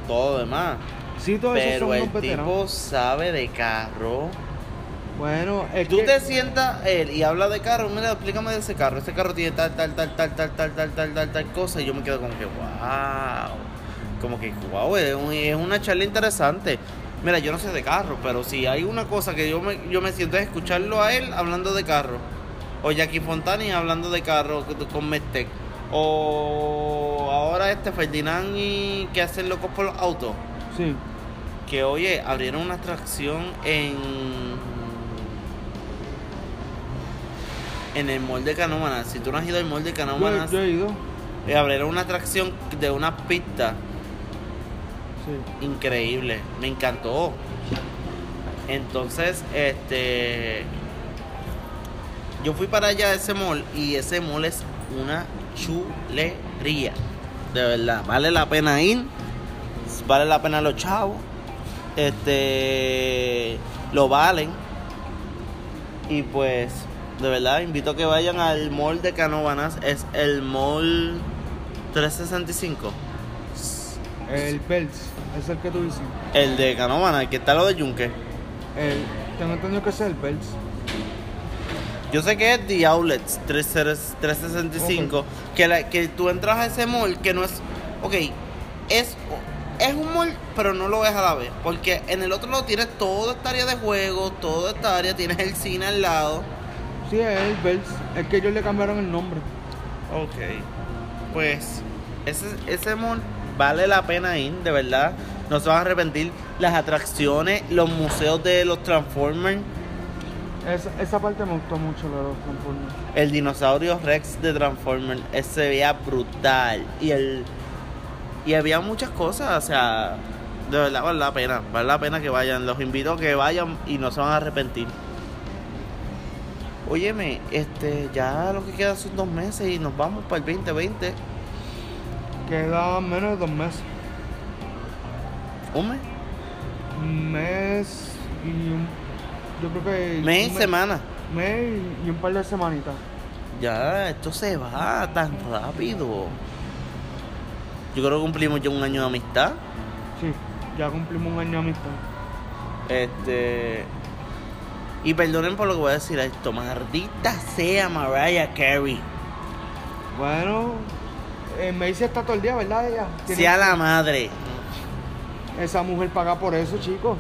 todo demás. Sí, todos esos Pero son el veteranos. tipo sabe de carro. Bueno, es Tú que... te sientas él y habla de carro, mira, explícame de ese carro. Ese carro tiene tal, tal, tal, tal, tal, tal, tal, tal, tal, tal cosa. Y yo me quedo como que, wow. Como que, wow, es, un- es una charla interesante. Mira, yo no sé de carro, pero si hay una cosa que yo me, yo me siento es escucharlo a él hablando de carro. O Jackie Fontani hablando de carro con Mestec. O ahora este Ferdinand y que hacen locos por los autos. Sí. Que oye, abrieron una atracción en. En el mall de Canómanas. Si tú no has ido al mall de Yo, Canómanas, yo he ido. eh, abrieron una atracción de una pista Sí. increíble. Me encantó. Entonces, este. Yo fui para allá a ese mall y ese mall es una chulería. De verdad, vale la pena ir. Vale la pena los chavos. Este. Lo valen. Y pues, de verdad, invito a que vayan al mall de Canóvanas. Es el mall 365. El Pelz, es el que tú dices. El de Canóvanas, el que está lo de Yunque. El, tengo entendido que es el Pelz. Yo sé que es The Outlets 30 365. Que, la- que tú entras a ese mall que no es. Ok, es, es un mall, pero no lo ves a la vez. Porque en el otro lado tienes toda esta área de juegos, toda esta área, tienes el cine al lado. Sí, es el Pelz. Es que ellos le cambiaron el nombre. Ok. Pues ese, ese mall vale la pena ir, de verdad. No se van a arrepentir. Las atracciones, los museos de los Transformers. Esa, esa parte me gustó mucho, la de los Transformers. El dinosaurio Rex de Transformers, ese se veía brutal. Y el y había muchas cosas, o sea, de verdad vale la pena, vale la pena que vayan. Los invito a que vayan y no se van a arrepentir. Óyeme, este, ya lo que queda son dos meses y nos vamos para el 2020. Queda menos de dos meses. ¿Un mes? Un mes y un. Yo creo que. Mes y semana. Mes y, un par de semanitas. Ya, esto se va tan rápido. Yo creo que cumplimos ya un año de amistad. Sí, ya cumplimos un año de amistad. Este. Y perdonen por lo que voy a decir esto, maldita sea Mariah Carey. Bueno, eh, Macy está todo el día, ¿verdad? Ella. Sea la madre. Esa mujer paga por eso, chicos.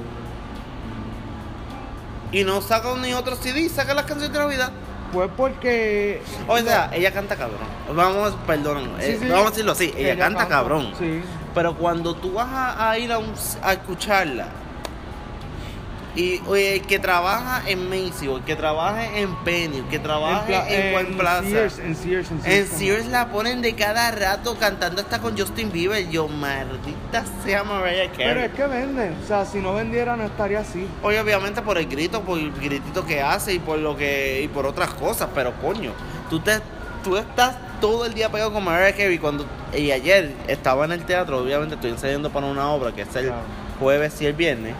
Y no saca ni otro CD, saca las canciones de Navidad. Pues porque. O sea, ella canta cabrón. Vamos, perdón, Sí, eh, sí. vamos a decirlo así, ella, canta, cabrón. Sí. Pero cuando tú vas a, a ir a, un- a escucharla, y oye, el que trabaja en Macy, o el que trabaja en Penny, el que trabaja pla- en, Juan Plaza, Sears, en Sears, en en Sears. La ponen de cada rato cantando hasta con Justin Bieber. Yo, maldita sea Mariah Pero Carey. es que vende. O sea, si no vendiera, no estaría así. Oye, obviamente por el grito, por el gritito que hace y por lo que y por otras cosas, pero coño, tú te tú estás todo el día pegado con Mariah Carey cuando y ayer estaba en el teatro, obviamente estoy ensayando para una obra que es el Claro. jueves y el viernes.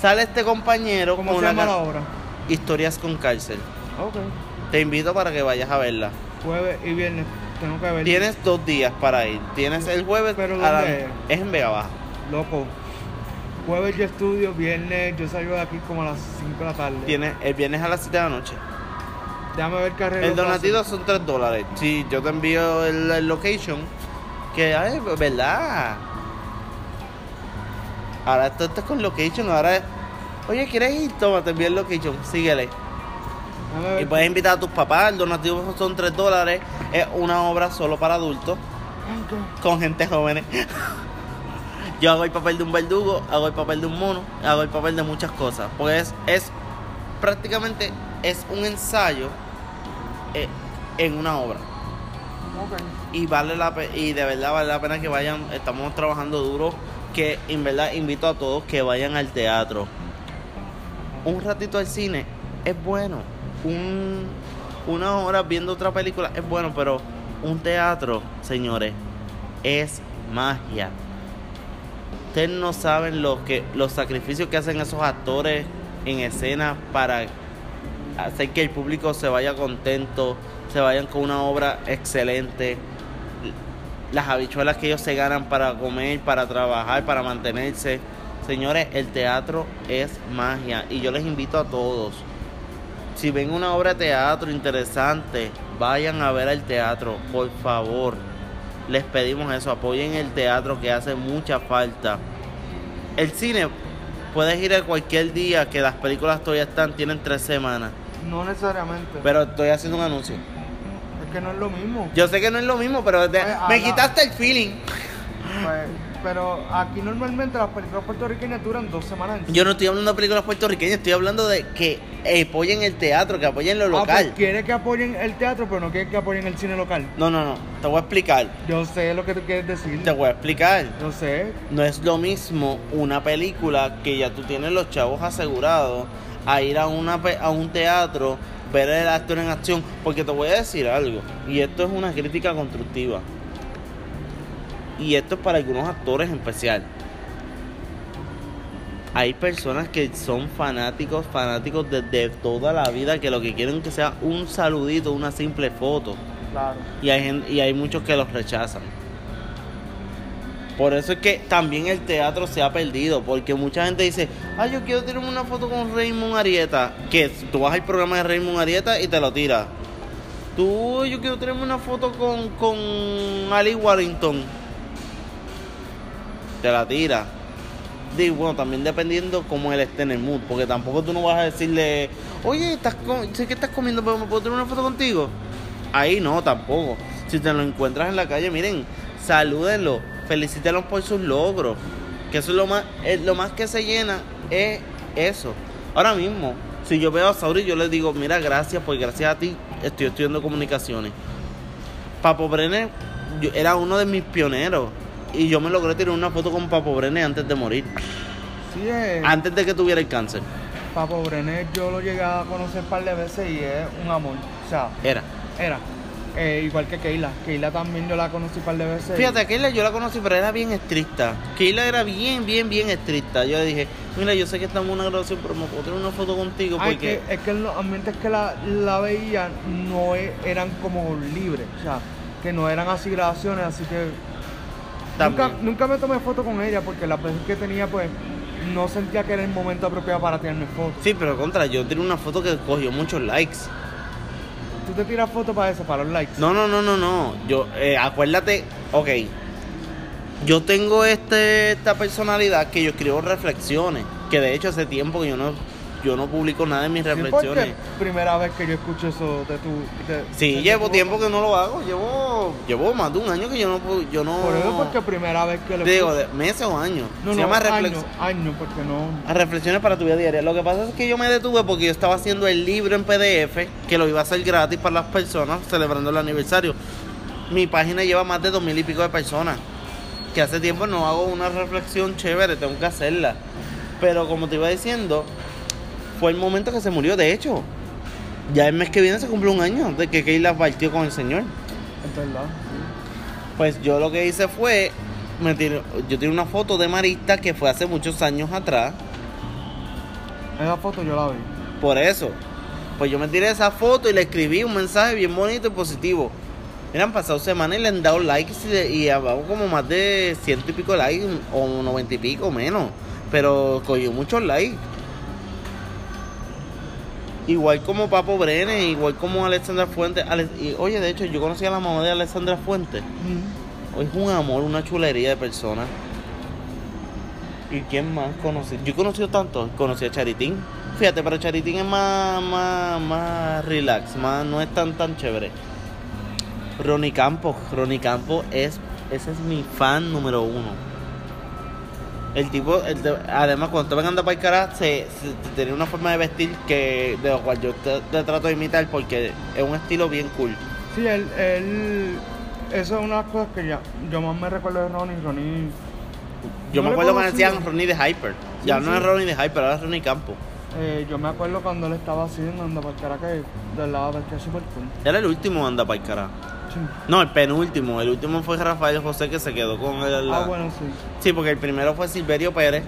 Sale este compañero ¿Cómo con se una llama la obra? Historias con cárcel. Ok. Te invito para que vayas a verla. Jueves y viernes. Tengo que ver. Tienes dos días para ir. Tienes el jueves ¿Pero a la- dónde es? es en Vega Baja. Loco. Jueves yo estudio, viernes yo salgo de aquí como a las 5 de la tarde. Tienes el viernes a las 7 de la noche. Déjame ver qué arreglo El donativo son 3 dólares. Si yo te envío el, el location, que ay, ¿verdad? Ahora esto, esto es con location, ahora es, oye, ¿quieres ir? Toma, te envío el location, síguele. Y puedes invitar a tus papás, el donativo son 3 dólares, es una obra solo para adultos, con gente joven. Yo hago el papel de un verdugo, hago el papel de un mono, hago el papel de muchas cosas. Pues es prácticamente es un ensayo eh, en una obra. Y vale la y de verdad vale la pena que vayan estamos trabajando duro que en verdad invito a todos que vayan al teatro un ratito al cine es bueno un una hora viendo otra película es bueno pero un teatro señores es magia ustedes no saben lo que los sacrificios que hacen esos actores en escena para hacer que el público se vaya contento, se vayan con una obra excelente. las habichuelas que ellos se ganan para comer, para trabajar, para mantenerse. Señores, el teatro es magia y yo les invito a todos. Si ven una obra de teatro interesante, vayan a ver el teatro, por favor. Les pedimos eso, apoyen el teatro que hace mucha falta. El cine, puedes ir a cualquier día que las películas todavía están, tienen tres semanas. No necesariamente. Pero estoy haciendo un anuncio. es que no es lo mismo. Yo sé que no es lo mismo, pero Pues, me quitaste el feeling. Pues, pero aquí normalmente las películas puertorriqueñas duran dos semanas. en Yo no estoy hablando de películas puertorriqueñas, estoy hablando de que apoyen el teatro, que apoyen lo Ah, pues local. quiere que apoyen el teatro, pero no quiere que apoyen el cine local. No, no, no, te voy a explicar. Yo sé lo que tú quieres decir. Te voy a explicar. Yo sé. No es lo mismo una película que ya tú tienes los chavos asegurados a ir a, una, a un teatro, ver el actor en acción. Porque te voy a decir algo, y esto es una crítica constructiva. Y esto es para algunos actores en especial. Hay personas que son fanáticos, fanáticos desde toda la vida, que lo que quieren que sea un saludito, una simple foto. Claro. Y hay, y hay muchos que los rechazan. Por eso es que también el teatro se ha perdido, porque mucha gente dice, ah, yo quiero tirarme una foto con Raymond Arieta, que tú vas al programa de Raymond Arieta y te lo tiras. Tú, yo quiero tirarme una foto con, con Ali Warrington. Te la tira. Digo, bueno, también dependiendo cómo él esté en el mood, porque tampoco tú no vas a decirle, oye, estás sé que estás comiendo, pero me puedo tener una foto contigo. Ahí no, tampoco. Si te lo encuentras en la calle, miren, salúdenlo, felicítenlo por sus logros. Que eso es lo más, es lo más que se llena, es eso. Ahora mismo, si yo veo a Sauri, yo le digo, mira, gracias, pues gracias a ti estoy estudiando comunicaciones. Papo Brené yo- era uno de mis pioneros. Y yo me logré tirar una foto con Papo Brené antes de morir. Sí, es. Antes de que tuviera el cáncer. Papo Brené yo lo llegué a conocer un par de veces y es un amor. O sea, Era. era. Eh, igual que Keila. Keila también yo la conocí un par de veces. Fíjate, a Keila yo la conocí, pero era bien estricta. Keila era bien, bien, bien estricta. Yo le dije, mira, yo sé que estamos en una grabación, pero me puedo tener una foto contigo Ay, porque... que, es que en los ambientes que la, la veía no e- eran como libres, o sea, que no eran así grabaciones, así que nunca, nunca me tomé foto con ella porque las veces que tenía pues no sentía que era el momento apropiado para tirarme fotos. Sí, pero contra, yo tiré una foto que cogió muchos likes. ¿Tú te tiras fotos para eso, para los likes? No, no, no, no, no. Yo, eh, acuérdate, ok. Yo tengo este, esta personalidad que yo escribo reflexiones. Que de hecho hace tiempo que yo no, yo no publico nada en mis reflexiones. primera vez que yo escucho eso de tu... de- Sí, de llevo tu tiempo que no lo hago. Llevo, llevo más de un año que yo no, yo no. Por eso porque primera vez que lo Digo, escucho. de meses o años. No, Se no, llama años, reflex- años, porque no... a reflexiones para tu vida diaria. Lo que pasa es que yo me detuve porque yo estaba haciendo el libro en PDF, que lo iba a hacer gratis para las personas celebrando el aniversario. Mi página lleva más de dos mil y pico de personas. Que hace tiempo no hago una reflexión chévere, tengo que hacerla. Pero como te iba diciendo, fue el momento que se murió. De hecho, ya el mes que viene se cumple un año de que Keila partió con el Señor. Es verdad. Pues yo lo que hice fue, me tiré- yo tiré una foto de Marista que fue hace muchos años atrás. Esa foto yo la vi. Por eso. Pues yo me tiré esa foto y le escribí un mensaje bien bonito y positivo. Mira, han pasado semanas y le han dado likes y, y abajo como más de ciento y pico likes o noventa y pico menos. Pero cogió muchos likes. Igual como Papo Brenes, igual como Alexandra Fuentes. Ale- y, oye, de hecho, yo conocí a la mamá de Alexandra Fuentes. Es un amor, una chulería de persona. ¿Y quién más conocí? Yo he conocido tanto. Conocí a Charitín. Fíjate, pero Charitín es más, más, más relax, más, no es tan tan chévere. Ronnie Campos, Ronnie Campos es, ese es mi fan número uno. El tipo, el de- además cuando te ven andando para el cara, se, se- tenía una forma de vestir que de lo cual yo te, te trato de imitar porque es un estilo bien cool. Sí, él, él, eso es una de las cosas que ya, yo más me recuerdo de Ronnie, Ronnie, Yo No me acuerdo cuando decían Ronnie de Hyper. ya Sí, no sí. es Ronnie de Hyper, ahora es Ronnie Campos. eh, yo me acuerdo cuando él estaba haciendo anda para el cara que del lado del que es súper cool. Era el último anda para el cara. Sí. No, el penúltimo. El último fue Rafael José que se quedó con él. Ah, bueno, sí. Sí, porque el primero fue Silverio Pérez.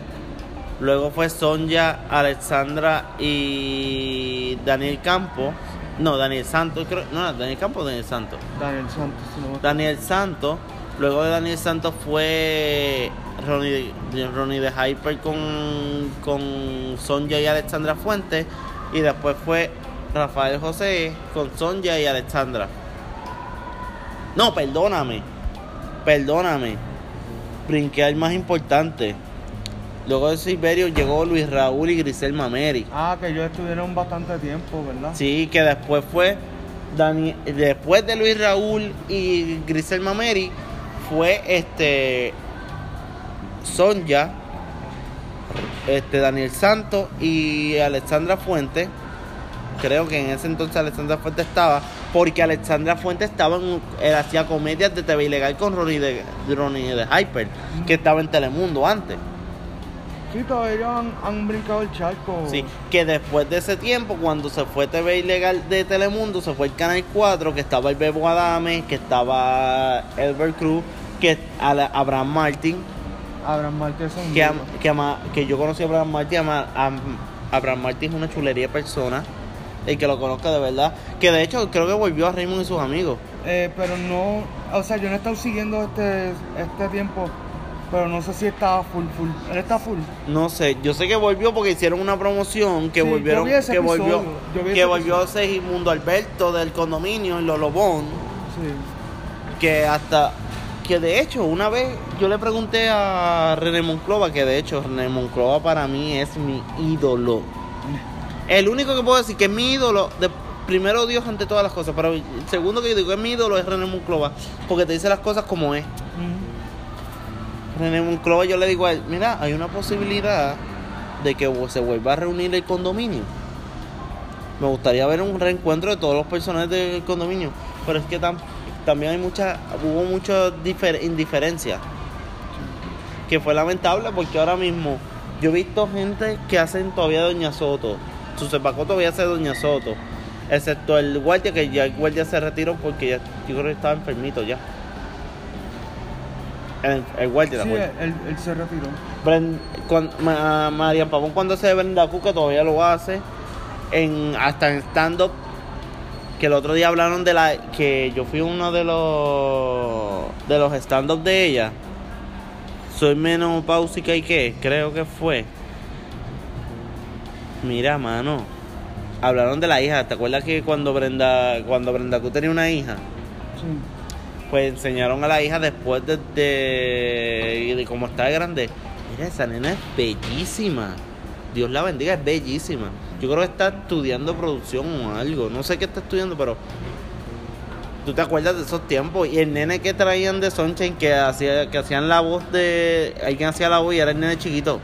Luego fue Sonja, Alexandra y Daniel Campo. No, Daniel Santos, creo. No, Daniel Campo o Daniel Santos. Daniel Santos, si no me- Daniel Santos. Luego de Daniel Santos fue Ronnie, Ronnie de Hyper con, con Sonja y Alexandra Fuentes. Y después fue Rafael José con Sonja y Alexandra. No, perdóname. Perdóname. Brinqué al más importante. Luego de Silverio llegó Luis Raúl y Grisel Mameri. Ah, que ellos estuvieron bastante tiempo, ¿verdad? Sí, que después fue Dani, después de Luis Raúl y Grisel Mameri fue este Sonja, este Daniel Santos y Alexandra Fuentes. Creo que en ese entonces Alexandra Fuentes estaba, porque Alexandra Fuentes estaba en, él hacía comedias de TV ilegal con Ronnie de, Ronnie de Hyper, que estaba en Telemundo antes. Sí, todavía han, han brincado el charco. Sí, que después de ese tiempo, cuando se fue TV Ilegal de Telemundo, se fue el Canal 4, que estaba el Bebo Adame, que estaba Elbert Cruz, que a- Abraham Martin, Abraham Márquez es un que, que, ama- que yo conocí a Abraham Martin, ama- am- Abraham Martin es una chulería de persona, el que lo conozca de verdad, que de hecho creo que volvió a Raymond y sus amigos. Eh, pero no, o sea, yo no he estado siguiendo este, este tiempo, pero no sé si estaba full, full. Él está full. No sé, yo sé que volvió porque hicieron una promoción que Sí, volvieron, que volvió, episodio, que volvió a Segimundo Alberto del condominio en Lolobón. Sí. que hasta que de hecho una vez yo le pregunté a René Monclova que de hecho René Monclova para mí es mi ídolo el único que puedo decir que es mi ídolo de primero Dios ante todas las cosas pero el segundo que yo digo que es mi ídolo es René Monclova porque te dice las cosas como es. René Monclova yo le digo a él mira hay una posibilidad de que se vuelva a reunir el condominio. Me gustaría ver un reencuentro de todos los personajes del condominio, pero es que tam- también hay mucha, hubo mucha difer- indiferencia, que fue lamentable porque ahora mismo yo he visto gente que hacen todavía Doña Soto, su Paco todavía hace Doña Soto, excepto el guardia que ya el guardia se retiró porque ya, yo creo que estaba enfermito ya. El, el guardia, Sí, la guardia. él, él se retiró. Bren- cuan- Ma- María Pavón cuando hace Brenda Cuca todavía lo hace en hasta en stand up que el otro día hablaron de la que yo fui uno de los de los stand up de ella soy menos pausica y qué creo que fue mira mano hablaron de la hija te acuerdas que cuando Brenda cuando Brenda Q tenía una hija Sí. pues enseñaron a la hija después de, de, de cómo está de grande. Mira, esa nena es bellísima. Dios la bendiga, es bellísima. Yo creo que está estudiando producción o algo. No sé qué está estudiando, pero tú te acuerdas de esos tiempos. Y el nene que traían de Sunshine que hacía, que hacían la voz de. Alguien hacía la voz y era el nene chiquito.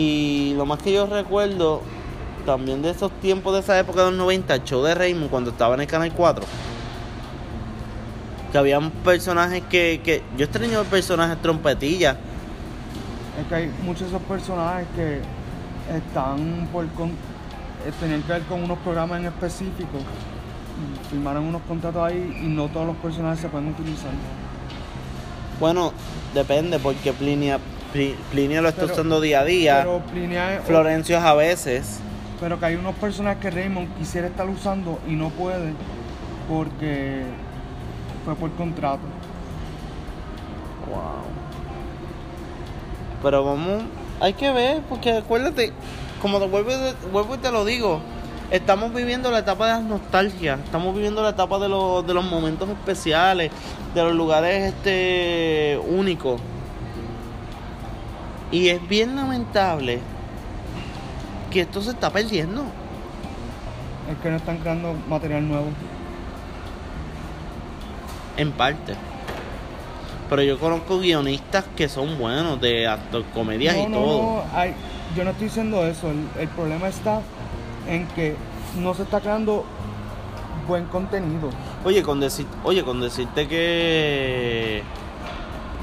Y lo más que yo recuerdo también de esos tiempos de esa época de los 90, el show de Raymond cuando estaba en el Canal 4. Que habían personajes que, que yo extraño el personaje trompetilla. Es que hay muchos de esos personajes que están por con, eh, tenían que ver con unos programas en específico. Firmaron unos contratos ahí y no todos los personajes se pueden utilizar. Bueno, depende porque Plinia, Pli- Plinio lo está Pero- usando día a día. Pero Plinia es- Florencio es a veces. pero que hay unos personajes que Raymond quisiera estar usando y no puede porque fue por contrato. Wow. Pero vamos, hay que ver, porque acuérdate, como te vuelvo, vuelvo y te lo digo, estamos viviendo la etapa de las nostalgias, estamos viviendo la etapa de los, de los momentos especiales, de los lugares este únicos. Y es bien lamentable que esto se está perdiendo. Es que no están creando material nuevo. En parte. Pero yo conozco guionistas que son buenos de actor, comedias no, y no, todo. no, hay- yo no estoy diciendo eso. El, el problema está en que no se está creando buen contenido. Oye, con decir, oye, con decirte que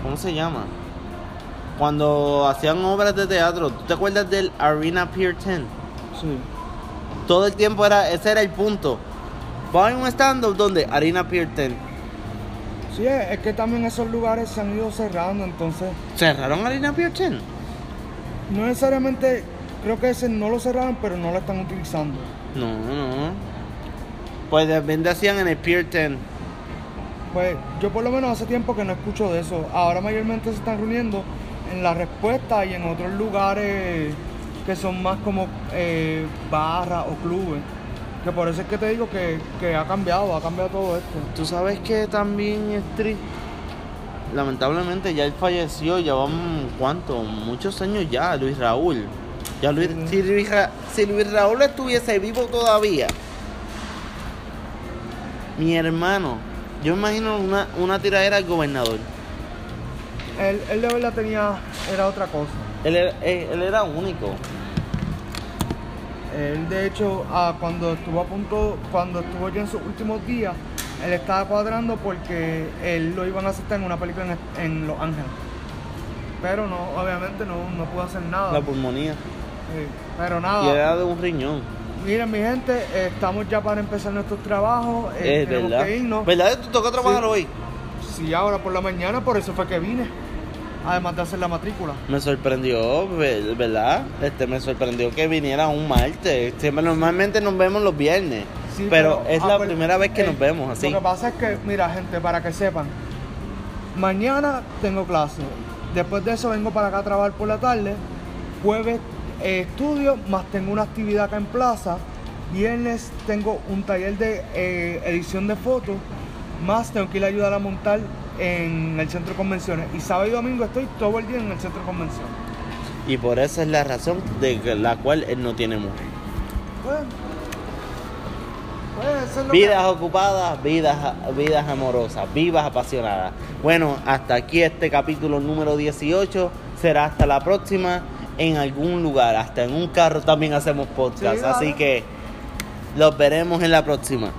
¿cómo se llama? Cuando hacían obras de teatro, ¿tú te acuerdas del Arena Pier 10? Sí. Todo el tiempo era ese era el punto. Va a un stand up donde Arena Pier 10. Sí, es, que también esos lugares se han ido cerrando, entonces ¿Cerraron Arena Pier 10? no necesariamente creo que ese no lo cerraron, pero no lo están utilizando. No, no. Pues también decían en el Pier 10. Pues yo por lo menos hace tiempo que no escucho de eso. Ahora mayormente se están reuniendo en la respuesta y en otros lugares que son más como eh, barras o clubes. Que por eso es que te digo que, que ha cambiado, ha cambiado todo esto. Tú sabes que también es triste. Lamentablemente ya él falleció, ya van cuánto, muchos años ya, Luis Raúl. Ya Luis, si, Luis Ra- si Luis Raúl estuviese vivo todavía, mi hermano, yo imagino una, una tiradera al gobernador. Él, él de verdad tenía, era otra cosa. Él era, él- él era único. Él de hecho, ah, cuando estuvo a punto, cuando estuvo ya en sus últimos días, él estaba cuadrando porque él lo iban a aceptar en una película en, en Los Ángeles. Pero no, obviamente no, no pudo hacer nada. La pulmonía. Sí, Pero Y nada. era de un riñón. Miren mi gente, eh, estamos ya para empezar nuestros trabajos. eh, Es tenemos verdad. que irnos. ¿Verdad tú toca trabajar Sí. hoy? Sí, ahora por la mañana, por eso fue que vine. Además de hacer la matrícula. Me sorprendió, ve- ¿verdad? Este, me sorprendió que viniera un martes. Siempre, normalmente nos vemos los viernes. Sí, pero, es la acuer- primera vez que eh, nos vemos así. Lo que pasa es que, mira, gente, para que sepan, mañana tengo clase. Después de eso vengo para acá a trabajar por la tarde. Jueves eh, estudio, más tengo una actividad acá en plaza. Viernes tengo un taller de eh, edición de fotos, más tengo que ir a ayudar a montar en el centro de convenciones. Y sábado y domingo estoy todo el día en el centro de convenciones. Y por esa es la razón de la cual él no tiene mujer. Pues, pues, eso es lo que- Vidas ocupadas, vidas, vidas amorosas, vivas apasionadas. Bueno, hasta aquí este capítulo número 18. Será hasta la próxima en algún lugar. Hasta en un carro también hacemos podcast. Sí, así que los veremos en la próxima.